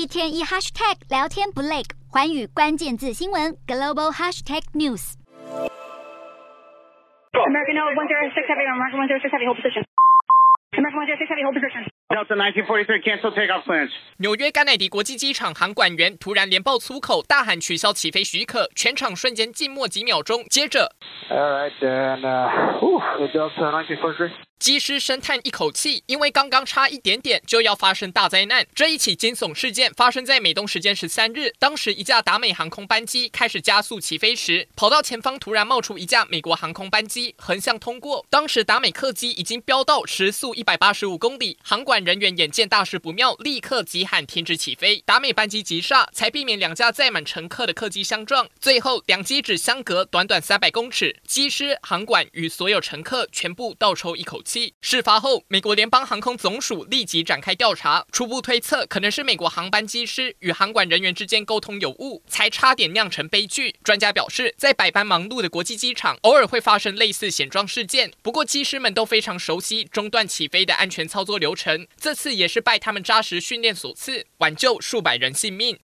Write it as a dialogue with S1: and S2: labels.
S1: 一天一 hashtag 聊天不累，环宇关键字新闻 global hashtag news。
S2: American one zero six heavy, American one zero six heavy, hold position. American one zero six heavy, hold position.
S3: Delta 1943, cancel takeoff clearance.
S4: 纽约甘乃迪国际机场航管员突然连爆粗口，大喊取消起飞许可，全场瞬间静默几秒钟。接着
S5: ，All right, and, uh, Delta 1943.
S4: 机师深叹一口气，因为刚刚差一点点就要发生大灾难。这一起惊悚事件发生在美东时间十三日，当时一架达美航空班机开始加速起飞时，跑道前方突然冒出一架美国航空班机横向通过。当时达美客机已经飙到时速一百八十五公里，航管人员眼见大事不妙，立刻急喊停止起飞。达美班机急刹，才避免两架载满乘客的客机相撞。最后两机只相隔短短三百公尺，机师、航管与所有乘客全部倒抽一口气。事发后，美国联邦航空总署立即展开调查，初步推测可能是美国航班机师与航管人员之间沟通有误，才差点酿成悲剧。专家表示，在百般忙碌的国际机场，偶尔会发生类似险状事件，不过机师们都非常熟悉中断起飞的安全操作流程，这次也是拜他们扎实训练所赐，挽救数百人性命。